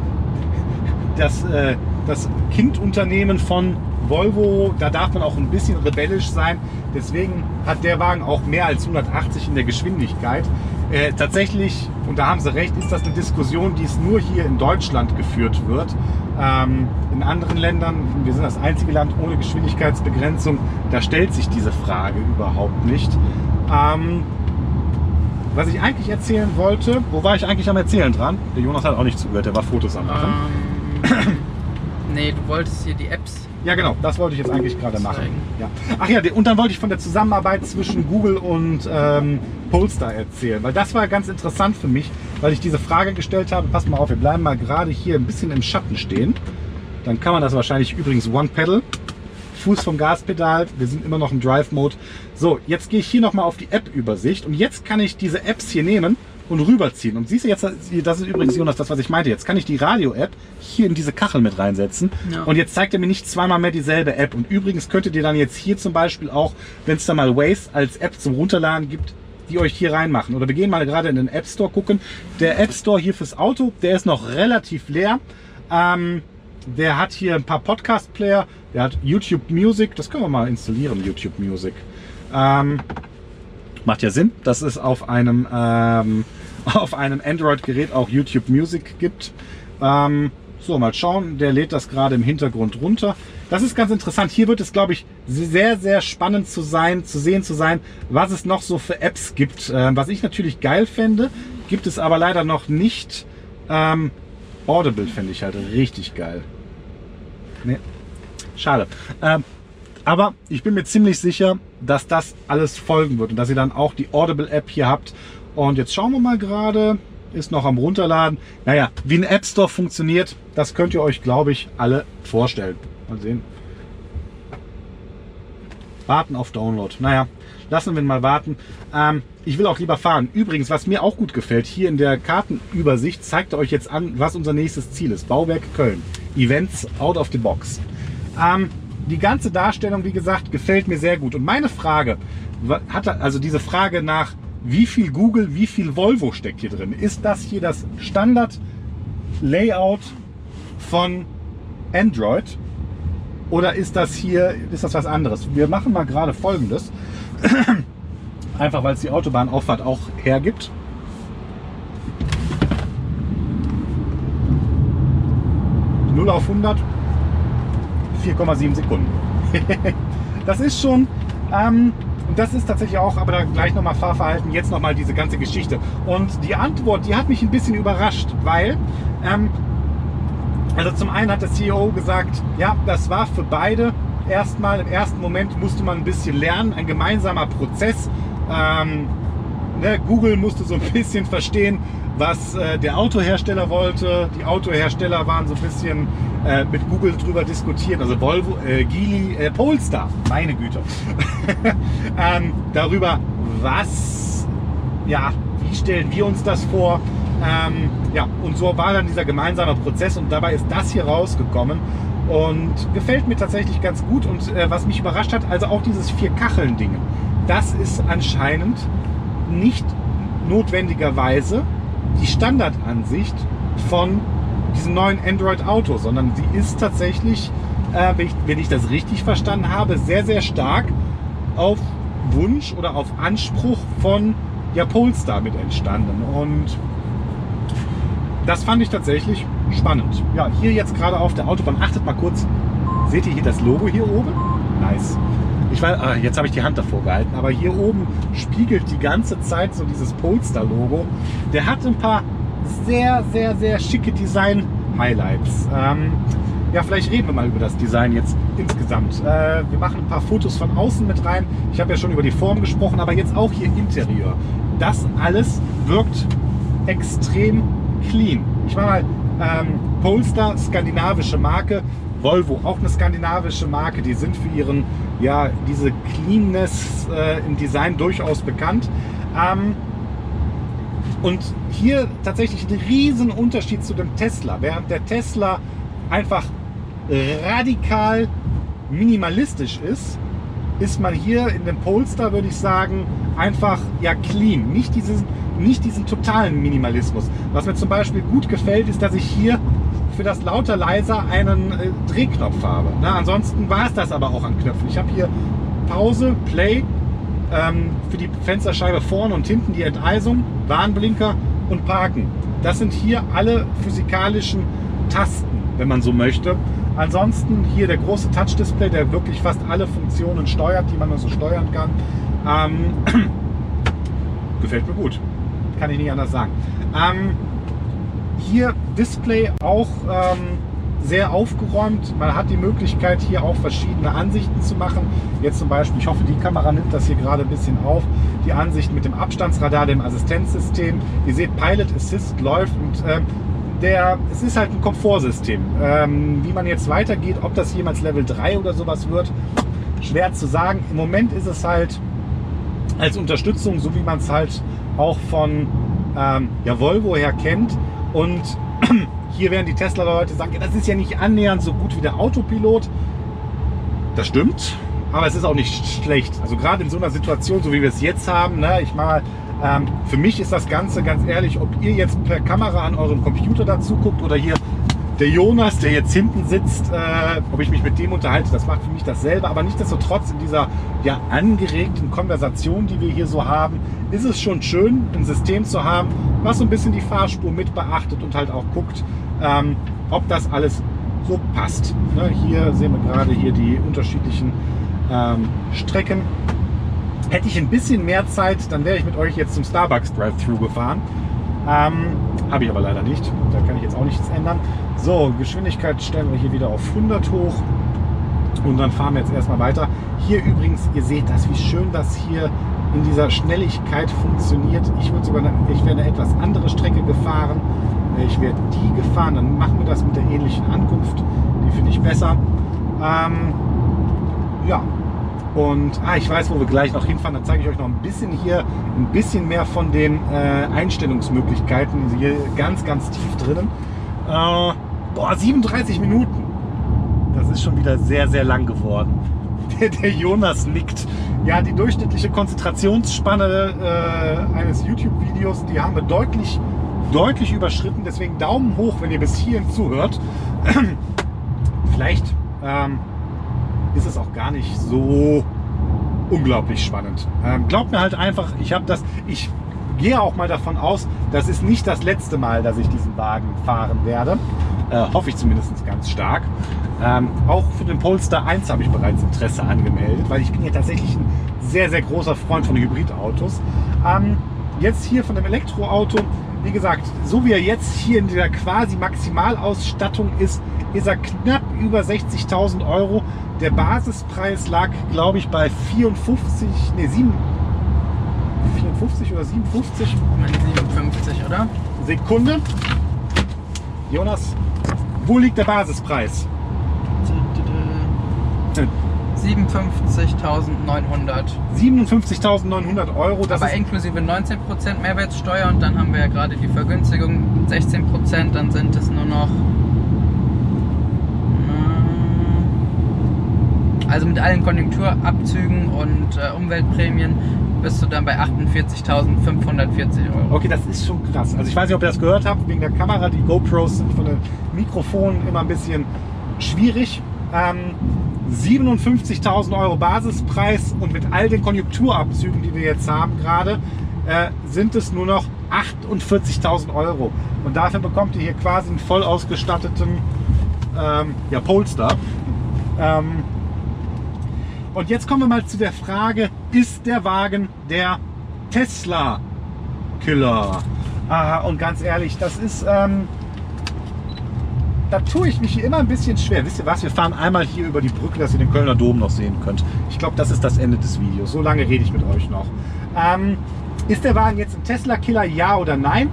Speaker 1: [laughs] das, äh, das Kindunternehmen von Volvo, da darf man auch ein bisschen rebellisch sein. Deswegen hat der Wagen auch mehr als 180 in der Geschwindigkeit. Äh, tatsächlich, und da haben sie recht, ist das eine Diskussion, die es nur hier in Deutschland geführt wird. Ähm, in anderen Ländern, wir sind das einzige Land ohne Geschwindigkeitsbegrenzung, da stellt sich diese Frage überhaupt nicht. Ähm, was ich eigentlich erzählen wollte, wo war ich eigentlich am Erzählen dran? Der Jonas hat auch nicht zugehört, der war Fotos am Machen.
Speaker 3: Ähm, [coughs] nee, du wolltest hier die Apps.
Speaker 1: Ja, genau, das wollte ich jetzt eigentlich gerade machen. Ja. Ach ja, und dann wollte ich von der Zusammenarbeit zwischen Google und ähm, Polestar erzählen, weil das war ganz interessant für mich, weil ich diese Frage gestellt habe. Pass mal auf, wir bleiben mal gerade hier ein bisschen im Schatten stehen. Dann kann man das wahrscheinlich übrigens One Pedal. Fuß vom Gaspedal, wir sind immer noch im Drive Mode. So, jetzt gehe ich hier nochmal auf die App-Übersicht und jetzt kann ich diese Apps hier nehmen und rüberziehen. Und siehst du jetzt, das ist übrigens Jonas das, was ich meinte. Jetzt kann ich die Radio-App hier in diese Kachel mit reinsetzen.
Speaker 3: Ja.
Speaker 1: Und jetzt zeigt er mir nicht zweimal mehr dieselbe App. Und übrigens könntet ihr dann jetzt hier zum Beispiel auch, wenn es da mal Waze als App zum Runterladen gibt, die euch hier reinmachen. Oder wir gehen mal gerade in den App Store gucken. Der App Store hier fürs Auto, der ist noch relativ leer. Ähm, der hat hier ein paar Podcast-Player. Der hat YouTube Music. Das können wir mal installieren, YouTube Music. Ähm, macht ja Sinn, dass es auf einem, ähm, [laughs] auf einem Android-Gerät auch YouTube Music gibt. Ähm, so, mal schauen. Der lädt das gerade im Hintergrund runter. Das ist ganz interessant. Hier wird es, glaube ich, sehr, sehr spannend zu sein, zu sehen zu sein, was es noch so für Apps gibt. Ähm, was ich natürlich geil fände, gibt es aber leider noch nicht. Ähm, Audible fände ich halt richtig geil. Nee. Schade. Ähm, aber ich bin mir ziemlich sicher, dass das alles folgen wird und dass ihr dann auch die Audible-App hier habt. Und jetzt schauen wir mal gerade. Ist noch am Runterladen. Naja, wie ein App Store funktioniert, das könnt ihr euch, glaube ich, alle vorstellen. Mal sehen. Warten auf Download. Naja, lassen wir ihn mal warten. Ähm, ich will auch lieber fahren. Übrigens, was mir auch gut gefällt, hier in der Kartenübersicht zeigt er euch jetzt an, was unser nächstes Ziel ist. Bauwerk Köln. Events out of the box. Ähm, die ganze Darstellung, wie gesagt, gefällt mir sehr gut. Und meine Frage, hat er- also diese Frage nach, wie viel Google, wie viel Volvo steckt hier drin? Ist das hier das Standard-Layout von Android? Oder ist das hier, ist das was anderes? Wir machen mal gerade folgendes. [clears throat] Einfach weil es die Autobahnauffahrt auch hergibt. Null auf 100, 4,7 Sekunden. [laughs] das ist schon, ähm, das ist tatsächlich auch, aber da gleich nochmal Fahrverhalten, jetzt nochmal diese ganze Geschichte. Und die Antwort, die hat mich ein bisschen überrascht, weil, ähm, also zum einen hat der CEO gesagt, ja, das war für beide erstmal, im ersten Moment musste man ein bisschen lernen, ein gemeinsamer Prozess. Ähm, ne, Google musste so ein bisschen verstehen, was äh, der Autohersteller wollte. Die Autohersteller waren so ein bisschen äh, mit Google drüber diskutiert, also Volvo, äh, Geely, äh, Polestar, meine Güte, [laughs] ähm, darüber, was, ja, wie stellen wir uns das vor? Ähm, ja, und so war dann dieser gemeinsame Prozess und dabei ist das hier rausgekommen und gefällt mir tatsächlich ganz gut und äh, was mich überrascht hat, also auch dieses Vier-Kacheln-Ding, das ist anscheinend nicht notwendigerweise die Standardansicht von diesem neuen Android-Auto, sondern sie ist tatsächlich, äh, wenn, ich, wenn ich das richtig verstanden habe, sehr, sehr stark auf Wunsch oder auf Anspruch von ja, Polestar mit entstanden. Und das fand ich tatsächlich spannend. Ja, hier jetzt gerade auf der Autobahn, achtet mal kurz, seht ihr hier das Logo hier oben? Nice. Ich weiß, ah, jetzt habe ich die Hand davor gehalten, aber hier oben spiegelt die ganze Zeit so dieses Polestar-Logo. Der hat ein paar sehr, sehr, sehr schicke Design-Highlights. Ähm, ja, vielleicht reden wir mal über das Design jetzt insgesamt. Äh, wir machen ein paar Fotos von außen mit rein. Ich habe ja schon über die Form gesprochen, aber jetzt auch hier Interieur. Das alles wirkt extrem clean. Ich meine mal, ähm, Polestar, skandinavische Marke, Volvo, auch eine skandinavische Marke, die sind für ihren, ja, diese Cleanness äh, im Design durchaus bekannt. Ähm, und hier tatsächlich ein riesen Unterschied zu dem Tesla. Während der Tesla einfach radikal minimalistisch ist, ist man hier in dem Polestar, würde ich sagen, einfach ja clean. Nicht diesen, nicht diesen totalen Minimalismus. Was mir zum Beispiel gut gefällt, ist, dass ich hier für das lauter leiser einen äh, Drehknopf habe. Na, ansonsten war es das aber auch an Knöpfen. Ich habe hier Pause, Play, ähm, für die Fensterscheibe vorne und hinten die Enteisung, Warnblinker und Parken. Das sind hier alle physikalischen Tasten, wenn man so möchte. Ansonsten hier der große Touch-Display, der wirklich fast alle Funktionen steuert, die man so steuern kann. Ähm, [clears throat] gefällt mir gut. Kann ich nicht anders sagen. Ähm, hier Display auch ähm, sehr aufgeräumt. Man hat die Möglichkeit hier auch verschiedene Ansichten zu machen. Jetzt zum Beispiel, ich hoffe die Kamera nimmt das hier gerade ein bisschen auf, die Ansicht mit dem Abstandsradar, dem Assistenzsystem. Ihr seht, Pilot Assist läuft und ähm, der, es ist halt ein Komfortsystem. Ähm, wie man jetzt weitergeht, ob das jemals Level 3 oder sowas wird, schwer zu sagen. Im Moment ist es halt als Unterstützung, so wie man es halt auch von ähm, ja, Volvo her kennt. Und [clears throat] hier werden die Tesla-Leute sagen, das ist ja nicht annähernd so gut wie der Autopilot. Das stimmt, aber es ist auch nicht schlecht. Also gerade in so einer Situation, so wie wir es jetzt haben, ne, ich mal, ähm, für mich ist das Ganze ganz ehrlich, ob ihr jetzt per Kamera an eurem Computer dazu guckt oder hier der Jonas, der jetzt hinten sitzt, äh, ob ich mich mit dem unterhalte, das macht für mich dasselbe. Aber nichtsdestotrotz in dieser ja, angeregten Konversation, die wir hier so haben, ist es schon schön, ein System zu haben, was so ein bisschen die Fahrspur mit beachtet und halt auch guckt, ähm, ob das alles so passt. Ne, hier sehen wir gerade hier die unterschiedlichen ähm, Strecken. Hätte ich ein bisschen mehr Zeit, dann wäre ich mit euch jetzt zum Starbucks Drive-Thru gefahren. Ähm, Habe ich aber leider nicht. Da kann ich jetzt auch nichts ändern. So, Geschwindigkeit stellen wir hier wieder auf 100 hoch. Und dann fahren wir jetzt erstmal weiter. Hier übrigens, ihr seht das, wie schön das hier in dieser Schnelligkeit funktioniert. Ich, würde sogar, eine, ich wäre eine etwas andere Strecke gefahren. Ich werde die gefahren, dann machen wir das mit der ähnlichen Ankunft. Die finde ich besser. Ähm, ja, und ah, ich weiß, wo wir gleich noch hinfahren. Dann zeige ich euch noch ein bisschen hier, ein bisschen mehr von den äh, Einstellungsmöglichkeiten. Hier ganz, ganz tief drinnen. Äh, boah, 37 Minuten. Das ist schon wieder sehr, sehr lang geworden. [laughs] Der, der Jonas nickt. Ja, die durchschnittliche Konzentrationsspanne äh, eines YouTube-Videos, die haben wir deutlich, deutlich überschritten. Deswegen Daumen hoch, wenn ihr bis hierhin zuhört. [clears throat] Vielleicht ähm, ist es auch gar nicht so unglaublich spannend. Ähm, glaubt mir halt einfach, ich habe das, ich gehe auch mal davon aus, das ist nicht das letzte Mal, dass ich diesen Wagen fahren werde. Äh, hoffe ich zumindest ganz stark. Ähm, auch für den Polestar 1 habe ich bereits Interesse angemeldet, weil ich bin ja tatsächlich ein sehr, sehr großer Freund von Hybridautos. Ähm, jetzt hier von dem Elektroauto, wie gesagt, so wie er jetzt hier in der quasi Maximalausstattung ist, ist er knapp über 60.000 Euro. Der Basispreis lag, glaube ich, bei 54, nee, 7, 54 oder 57?
Speaker 3: Moment, 57, oder?
Speaker 1: Sekunde. Jonas, wo liegt der Basispreis?
Speaker 3: 57.900.
Speaker 1: 57.900 Euro. Das
Speaker 3: Aber inklusive 19% Mehrwertsteuer und dann haben wir ja gerade die Vergünstigung 16%, dann sind es nur noch. Also mit allen Konjunkturabzügen und äh, Umweltprämien bist du dann bei 48.540 Euro.
Speaker 1: okay, das ist schon krass. Also ich weiß nicht, ob ihr das gehört habt, wegen der Kamera. Die GoPros sind von den Mikrofonen immer ein bisschen schwierig. Ähm, 57.000 Euro Basispreis und mit all den Konjunkturabzügen, die wir jetzt haben gerade, äh, sind es nur noch 48.000 Euro. Und dafür bekommt ihr hier quasi einen voll ausgestatteten ähm, ja, Polestar. Ähm, und jetzt kommen wir mal zu der Frage, ist der Wagen der Tesla-Killer? Ah, und ganz ehrlich, das ist... Ähm, da tue ich mich immer ein bisschen schwer. Wisst ihr was? Wir fahren einmal hier über die Brücke, dass ihr den Kölner Dom noch sehen könnt. Ich glaube, das ist das Ende des Videos. So lange rede ich mit euch noch. Ähm, ist der Wagen jetzt ein Tesla-Killer, ja oder nein?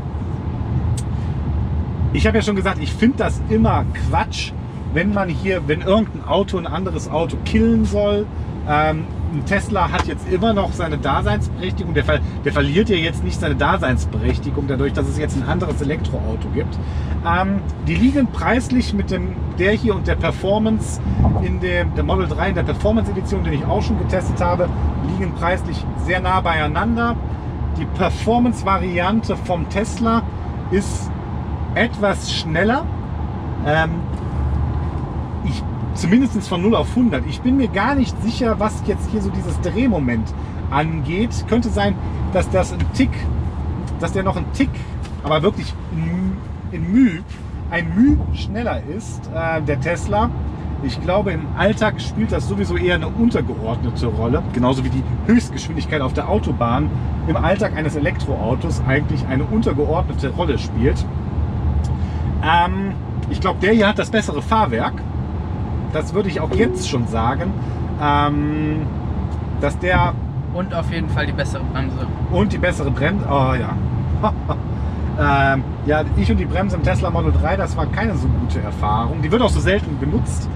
Speaker 1: Ich habe ja schon gesagt, ich finde das immer Quatsch, wenn man hier, wenn irgendein Auto ein anderes Auto killen soll. Ähm, ein Tesla hat jetzt immer noch seine Daseinsberechtigung. Der, der verliert ja jetzt nicht seine Daseinsberechtigung dadurch, dass es jetzt ein anderes Elektroauto gibt. Ähm, die liegen preislich mit dem der hier und der Performance in dem der Model 3 in der Performance Edition, den ich auch schon getestet habe, liegen preislich sehr nah beieinander. Die Performance Variante vom Tesla ist etwas schneller. Ähm, ich, zumindest von 0 auf 100. Ich bin mir gar nicht sicher, was jetzt hier so dieses Drehmoment angeht. Könnte sein, dass das ein Tick, dass der noch ein Tick aber wirklich in, Mühe, ein Mühe schneller ist, äh, der Tesla. Ich glaube, im Alltag spielt das sowieso eher eine untergeordnete Rolle, genauso wie die Höchstgeschwindigkeit auf der Autobahn im Alltag eines Elektroautos eigentlich eine untergeordnete Rolle spielt. Ähm, ich glaube, der hier hat das bessere Fahrwerk. Das würde ich auch jetzt schon sagen. Ähm, dass der
Speaker 3: Und auf jeden Fall die bessere Bremse.
Speaker 1: und die bessere Bremse. Oh ja. [laughs] ähm, ja, ich und die Bremse im Tesla Model 3, das war keine so gute Erfahrung. Die wird auch so selten benutzt.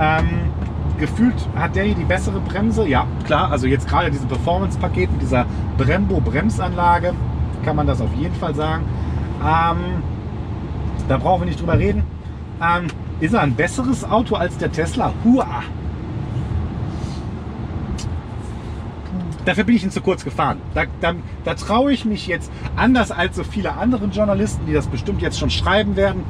Speaker 1: Ähm, gefühlt hat der hier die bessere Bremse. Ja, klar. Also jetzt gerade dieses Performance-Paket mit dieser Brembo-Bremsanlage kann man das auf jeden Fall sagen. Ähm, da brauchen wir nicht drüber reden. Ähm, ist er ein besseres Auto als der Tesla? Hua! Dafür bin ich ihn zu kurz gefahren. Da, da, da traue ich mich jetzt, anders als so viele andere Journalisten, die das bestimmt jetzt schon schreiben werden,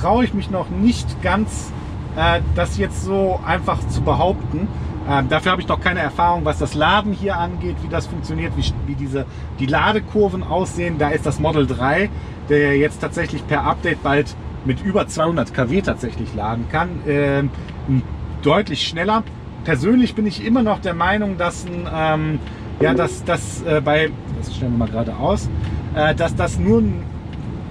Speaker 1: traue ich mich noch nicht ganz, äh, das jetzt so einfach zu behaupten. Ähm, dafür habe ich noch keine Erfahrung, was das Laden hier angeht, wie das funktioniert, wie, wie diese, die Ladekurven aussehen. Da ist das Model 3, der jetzt tatsächlich per Update bald mit über 200 kW tatsächlich laden kann, ähm, deutlich schneller. Persönlich bin ich immer noch der Meinung, dass ein, ähm, ja, dass das äh, bei, das stellen wir mal gerade aus, äh, dass das nur ein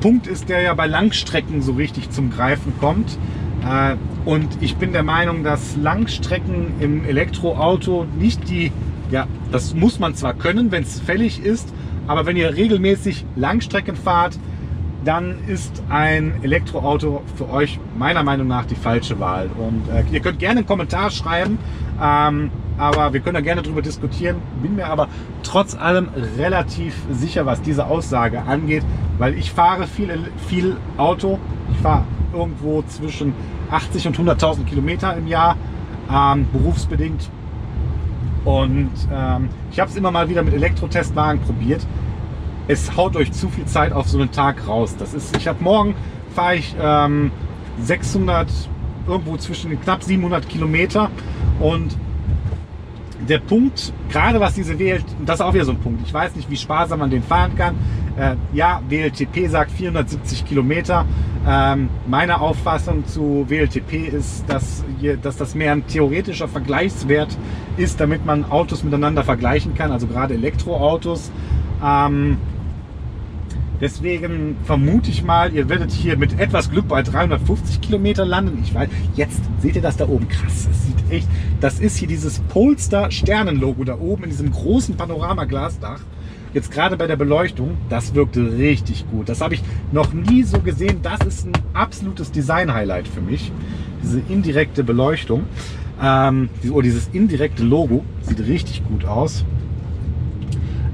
Speaker 1: Punkt ist, der ja bei Langstrecken so richtig zum Greifen kommt. Äh, und ich bin der Meinung, dass Langstrecken im Elektroauto nicht die, ja, das muss man zwar können, wenn es fällig ist, aber wenn ihr regelmäßig Langstrecken fahrt, dann ist ein Elektroauto für euch meiner Meinung nach die falsche Wahl. Und äh, ihr könnt gerne einen Kommentar schreiben, ähm, aber wir können da gerne drüber diskutieren. Bin mir aber trotz allem relativ sicher, was diese Aussage angeht, weil ich fahre viel, viel Auto. Ich fahre irgendwo zwischen 80 und 100.000 Kilometer im Jahr, ähm, berufsbedingt. Und ähm, ich habe es immer mal wieder mit Elektrotestwagen probiert es haut euch zu viel Zeit auf so einen Tag raus. Das ist, ich habe morgen fahre ich ähm, 600 irgendwo zwischen knapp 700 Kilometer und der Punkt, gerade was diese WLTP, das ist auch wieder so ein Punkt. Ich weiß nicht, wie sparsam man den fahren kann. Äh, ja, WLTP sagt 470 Kilometer. Ähm, meine Auffassung zu WLTP ist, dass, dass das mehr ein theoretischer Vergleichswert ist, damit man Autos miteinander vergleichen kann, also gerade Elektroautos. Ähm, Deswegen vermute ich mal, ihr werdet hier mit etwas Glück bei 350 Kilometer landen. Ich weiß, jetzt seht ihr das da oben. Krass, das sieht echt. Das ist hier dieses Polestar Sternenlogo da oben in diesem großen Panoramaglasdach. Jetzt gerade bei der Beleuchtung, das wirkte richtig gut. Das habe ich noch nie so gesehen. Das ist ein absolutes Design-Highlight für mich. Diese indirekte Beleuchtung. Ähm, oder dieses indirekte Logo sieht richtig gut aus.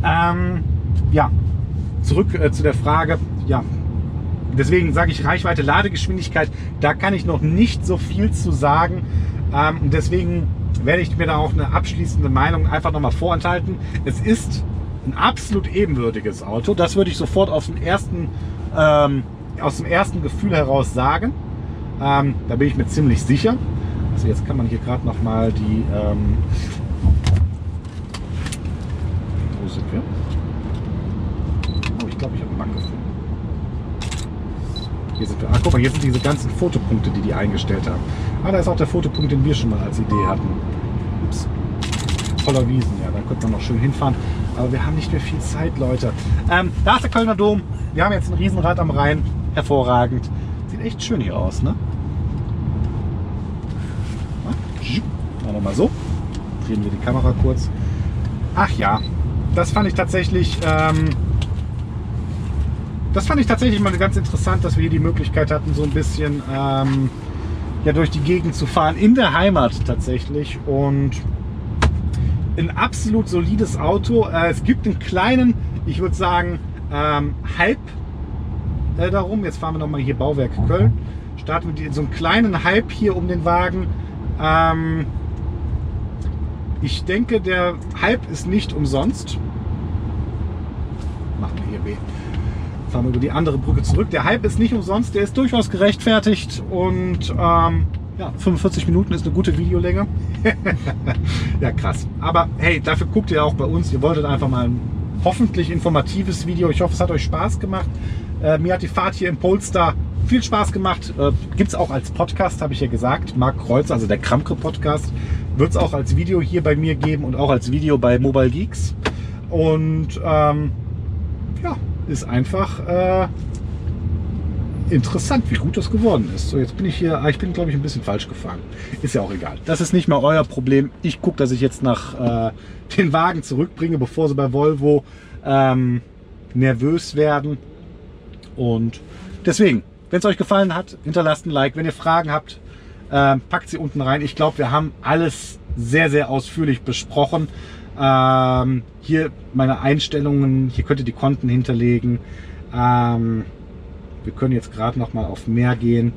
Speaker 1: Ähm, ja, zurück äh, zu der Frage, ja, deswegen sage ich Reichweite, Ladegeschwindigkeit, da kann ich noch nicht so viel zu sagen. Ähm, und deswegen werde ich mir da auch eine abschließende Meinung einfach nochmal vorenthalten. Es ist ein absolut ebenwürdiges Auto. Das würde ich sofort aus dem ersten, ähm, aus dem ersten Gefühl heraus sagen. Ähm, da bin ich mir ziemlich sicher. Also jetzt kann man hier gerade nochmal die... Ähm, wo sind wir? Oh, ich glaube, ich habe einen Bug gefunden. Hier sind wir. Ah, guck mal, hier sind diese ganzen Fotopunkte, die die eingestellt haben. Ah, da ist auch der Fotopunkt, den wir schon mal als Idee hatten. Ups. Voller Wiesen, ja, da könnte man noch schön hinfahren. Aber wir haben nicht mehr viel Zeit, Leute. Ähm, da ist der Kölner Dom. Wir haben jetzt ein Riesenrad am Rhein. Hervorragend. Sieht echt schön hier aus, ne? Machen wir mal so. Drehen wir die Kamera kurz. Ach ja, das fand ich tatsächlich. Ähm, das fand ich tatsächlich mal ganz interessant, dass wir hier die Möglichkeit hatten, so ein bisschen ähm, ja, durch die Gegend zu fahren, in der Heimat tatsächlich. Und ein absolut solides Auto. Äh, es gibt einen kleinen, ich würde sagen, ähm, Hype äh, darum. Jetzt fahren wir nochmal hier Bauwerk Köln. Starten wir so einen kleinen Hype hier um den Wagen. Ähm, ich denke, der Hype ist nicht umsonst. Machen wir hier B fahren über die andere Brücke zurück. Der Hype ist nicht umsonst, der ist durchaus gerechtfertigt und ähm, ja, 45 Minuten ist eine gute Videolänge. [laughs] ja, krass. Aber hey, dafür guckt ihr auch bei uns. Ihr wolltet einfach mal ein hoffentlich informatives Video. Ich hoffe, es hat euch Spaß gemacht. Äh, mir hat die Fahrt hier im Polestar viel Spaß gemacht. Äh, Gibt es auch als Podcast, habe ich ja gesagt. Marc Kreuz, also der Kramke Podcast, wird es auch als Video hier bei mir geben und auch als Video bei Mobile Geeks. Und ähm, ja, ist einfach äh, interessant, wie gut das geworden ist. So, jetzt bin ich hier, ah, ich bin glaube ich ein bisschen falsch gefahren. Ist ja auch egal. Das ist nicht mehr euer Problem. Ich gucke, dass ich jetzt nach äh, [laughs] den Wagen zurückbringe, bevor sie bei Volvo ähm, nervös werden. Und deswegen, wenn es euch gefallen hat, hinterlasst ein Like. Wenn ihr Fragen habt, äh, packt sie unten rein. Ich glaube, wir haben alles sehr, sehr ausführlich besprochen. Ähm, hier meine Einstellungen, hier könnt ihr die Konten hinterlegen. Ähm, wir können jetzt gerade noch mal auf mehr gehen.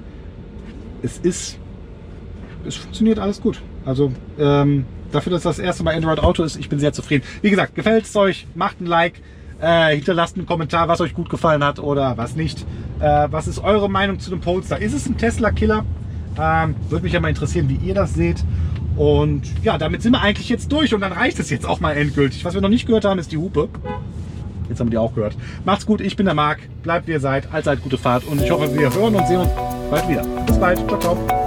Speaker 1: Es ist, es funktioniert alles gut. Also ähm, dafür, dass das erste Mal Android Auto ist, ich bin sehr zufrieden. Wie gesagt, gefällt es euch, macht ein Like, äh, hinterlasst einen Kommentar, was euch gut gefallen hat oder was nicht. Äh, was ist eure Meinung zu dem Polestar? Ist es ein Tesla-Killer? Ähm, Würde mich ja mal interessieren, wie ihr das seht. Und ja, damit sind wir eigentlich jetzt durch und dann reicht es jetzt auch mal endgültig. Was wir noch nicht gehört haben, ist die Hupe. Jetzt haben wir die auch gehört. Macht's gut, ich bin der Marc. Bleibt wie ihr seid, allzeit gute Fahrt und ich hoffe, wir hören und sehen uns bald wieder. Bis bald, ciao, ciao.